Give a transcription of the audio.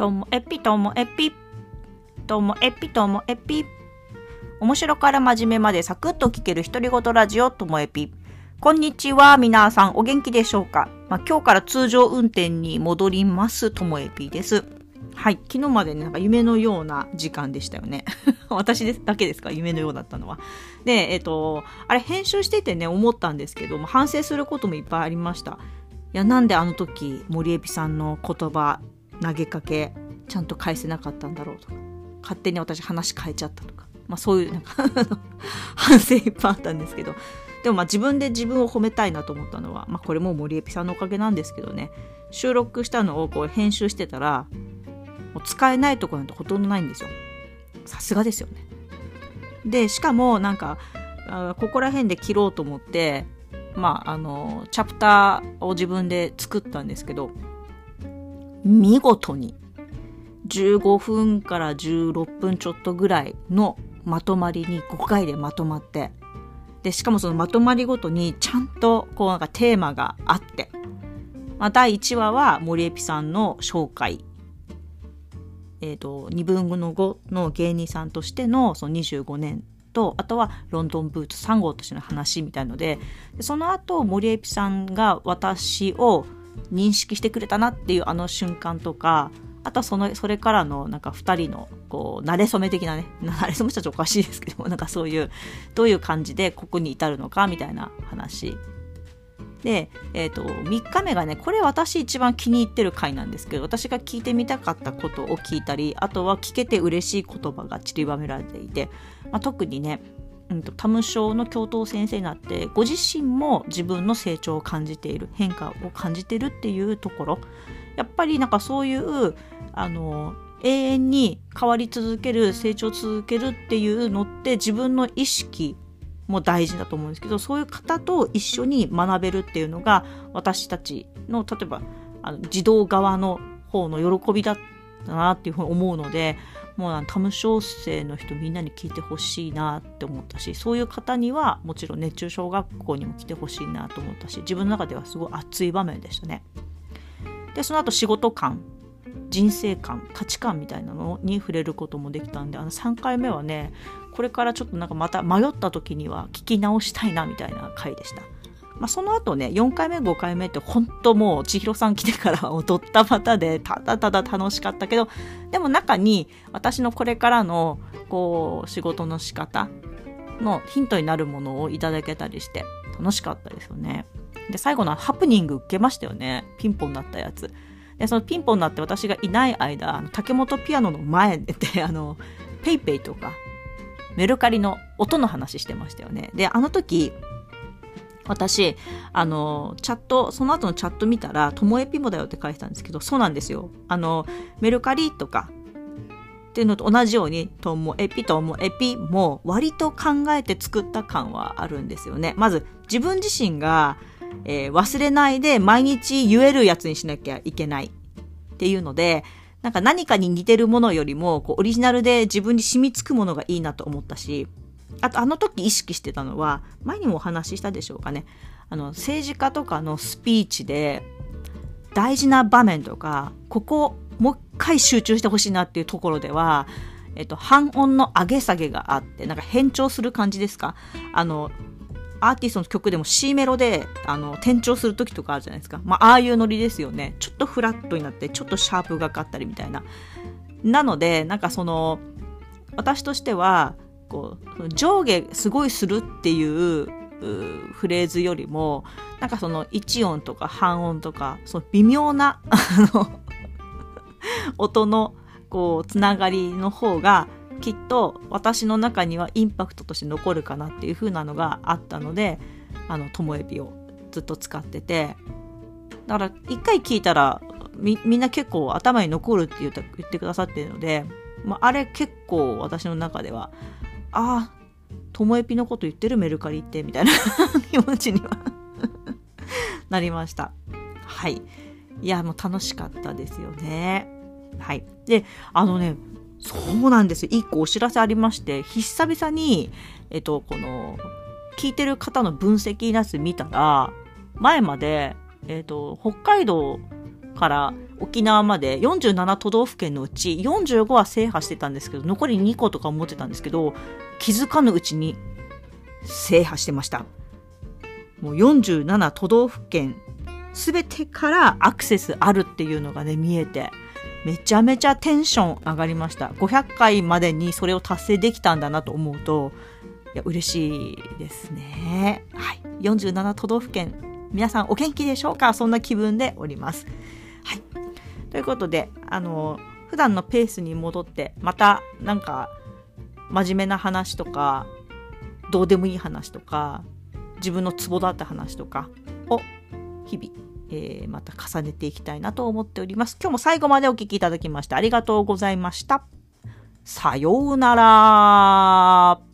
ともえぴともえぴ。ともえぴともえぴ。面白から真面目までサクッと聞ける独り言ラジオともえぴ。こんにちは、皆さんお元気でしょうか、まあ、今日から通常運転に戻ります、ともえぴです。はい、昨日までね、なんか夢のような時間でしたよね。私ですだけですか？夢のようだったのは。で、えっ、と、あれ編集しててね、思ったんですけども、反省することもいっぱいありました。いや、なんであの時、森エピさんの言葉、投げかけ、ちゃんと返せなかったんだろうとか、勝手に私話変えちゃったとか、まあそういうなんか反省いっぱいあったんですけど、でもまあ自分で自分を褒めたいなと思ったのは、まあこれも森エピさんのおかげなんですけどね、収録したのをこう編集してたら、もう使えないとこなんてほとんどないんですよ。さすがですよね。で、しかもなんか、あここら辺で切ろうと思って、まあ、あの、チャプターを自分で作ったんですけど、見事に15分から16分ちょっとぐらいのまとまりに5回でまとまって、で、しかもそのまとまりごとにちゃんとこうなんかテーマがあって、まあ、第1話は森エピさんの紹介。え、ー、と、2分の5の芸人さんとしてのその25年と、あとはロンドンブーツ3号としての話みたいので、でその後森エピさんが私を認識してくれたなっていうあの瞬間とか、あとはその、それからのなんか二人の、こう、慣れ初め的なね、慣れ初めしたらおかしいですけども、なんかそういう、どういう感じでここに至るのかみたいな話。で、え、ー、と、3日目がね、これ私一番気に入ってる回なんですけど、私が聞いてみたかったことを聞いたり、あとは聞けて嬉しい言葉が散りばめられていて、まあ、特にね、うん、とタム症の教頭先生になってご自身も自分の成長を感じている変化を感じてるっていうところやっぱりなんかそういうあの永遠に変わり続ける成長続けるっていうのって自分の意識も大事だと思うんですけどそういう方と一緒に学べるっていうのが私たちの例えばあの児童側の方の喜びだったなっていうふうに思うのでもうタム小生の人みんなに聞いてほしいなって思ったしそういう方にはもちろん熱中小学校にも来てほしいなと思ったし自分の中ではすごい熱い場面でしたね。でその後仕事観人生観価値観みたいなのに触れることもできたんであの3回目はねこれからちょっとなんかまた迷った時には聞き直したいなみたいな回でした。まあ、その後ね、4回目、5回目って本当もう千尋さん来てから 踊ったまたで、ただただ楽しかったけど、でも中に私のこれからの、こう、仕事の仕方のヒントになるものをいただけたりして、楽しかったですよね。で、最後のハプニング受けましたよね。ピンポンになったやつ。で、そのピンポンになって私がいない間、竹本ピアノの前で、あの、ペイペイとか、メルカリの音の話してましたよね。で、あの時、私、あの、チャット、その後のチャット見たら、ともえピモだよって書いてたんですけど、そうなんですよ。あの、メルカリとか、っていうのと同じように、ともエピともエピも割と考えて作った感はあるんですよね。まず、自分自身が、えー、忘れないで毎日言えるやつにしなきゃいけないっていうので、なんか何かに似てるものよりも、こう、オリジナルで自分に染みつくものがいいなと思ったし、あとあの時意識してたのは前にもお話ししたでしょうかね。あの政治家とかのスピーチで大事な場面とかここもう一回集中してほしいなっていうところでは、えっと、半音の上げ下げがあってなんか変調する感じですか？あのアーティストの曲でも C メロであの転調する時とかあるじゃないですか、まあ、あいうノリですよね。ちょっとフラットになってちょっとシャープがかったりみたいな。なのでなんかその私としてはこう上下すごいするっていうフレーズよりもなんかその一音とか半音とかその微妙な音のこうつながりの方がきっと私の中にはインパクトとして残るかなっていう風なのがあったのであのともえびをずっと使っててだから一回聞いたらみんな結構頭に残るって言って言ってくださってるので、まあ、あれ結構私の中ではああ、ともえぴのこと言ってるメルカリって、みたいな 気持ちには なりました。はい。いや、もう楽しかったですよね。はい。で、あのね、そうなんです。一個お知らせありまして、久々に、えっと、この、聞いてる方の分析なす見たら、前まで、えっと、北海道から沖縄まで47都道府県のうち45は制覇してたんですけど、残り2個とか思ってたんですけど、気づかぬうちに制覇してました。もう47都道府県すべてからアクセスあるっていうのがね、見えて、めちゃめちゃテンション上がりました。500回までにそれを達成できたんだなと思うと、いや、嬉しいですね。はい。47都道府県、皆さんお元気でしょうか？そんな気分でおります。はい。ということで、あの、普段のペースに戻って、また、なんか、真面目な話とか、どうでもいい話とか、自分のツボだった話とかを日々、えー、また重ねていきたいなと思っております。今日も最後までお聴きいただきましてありがとうございました。さようなら。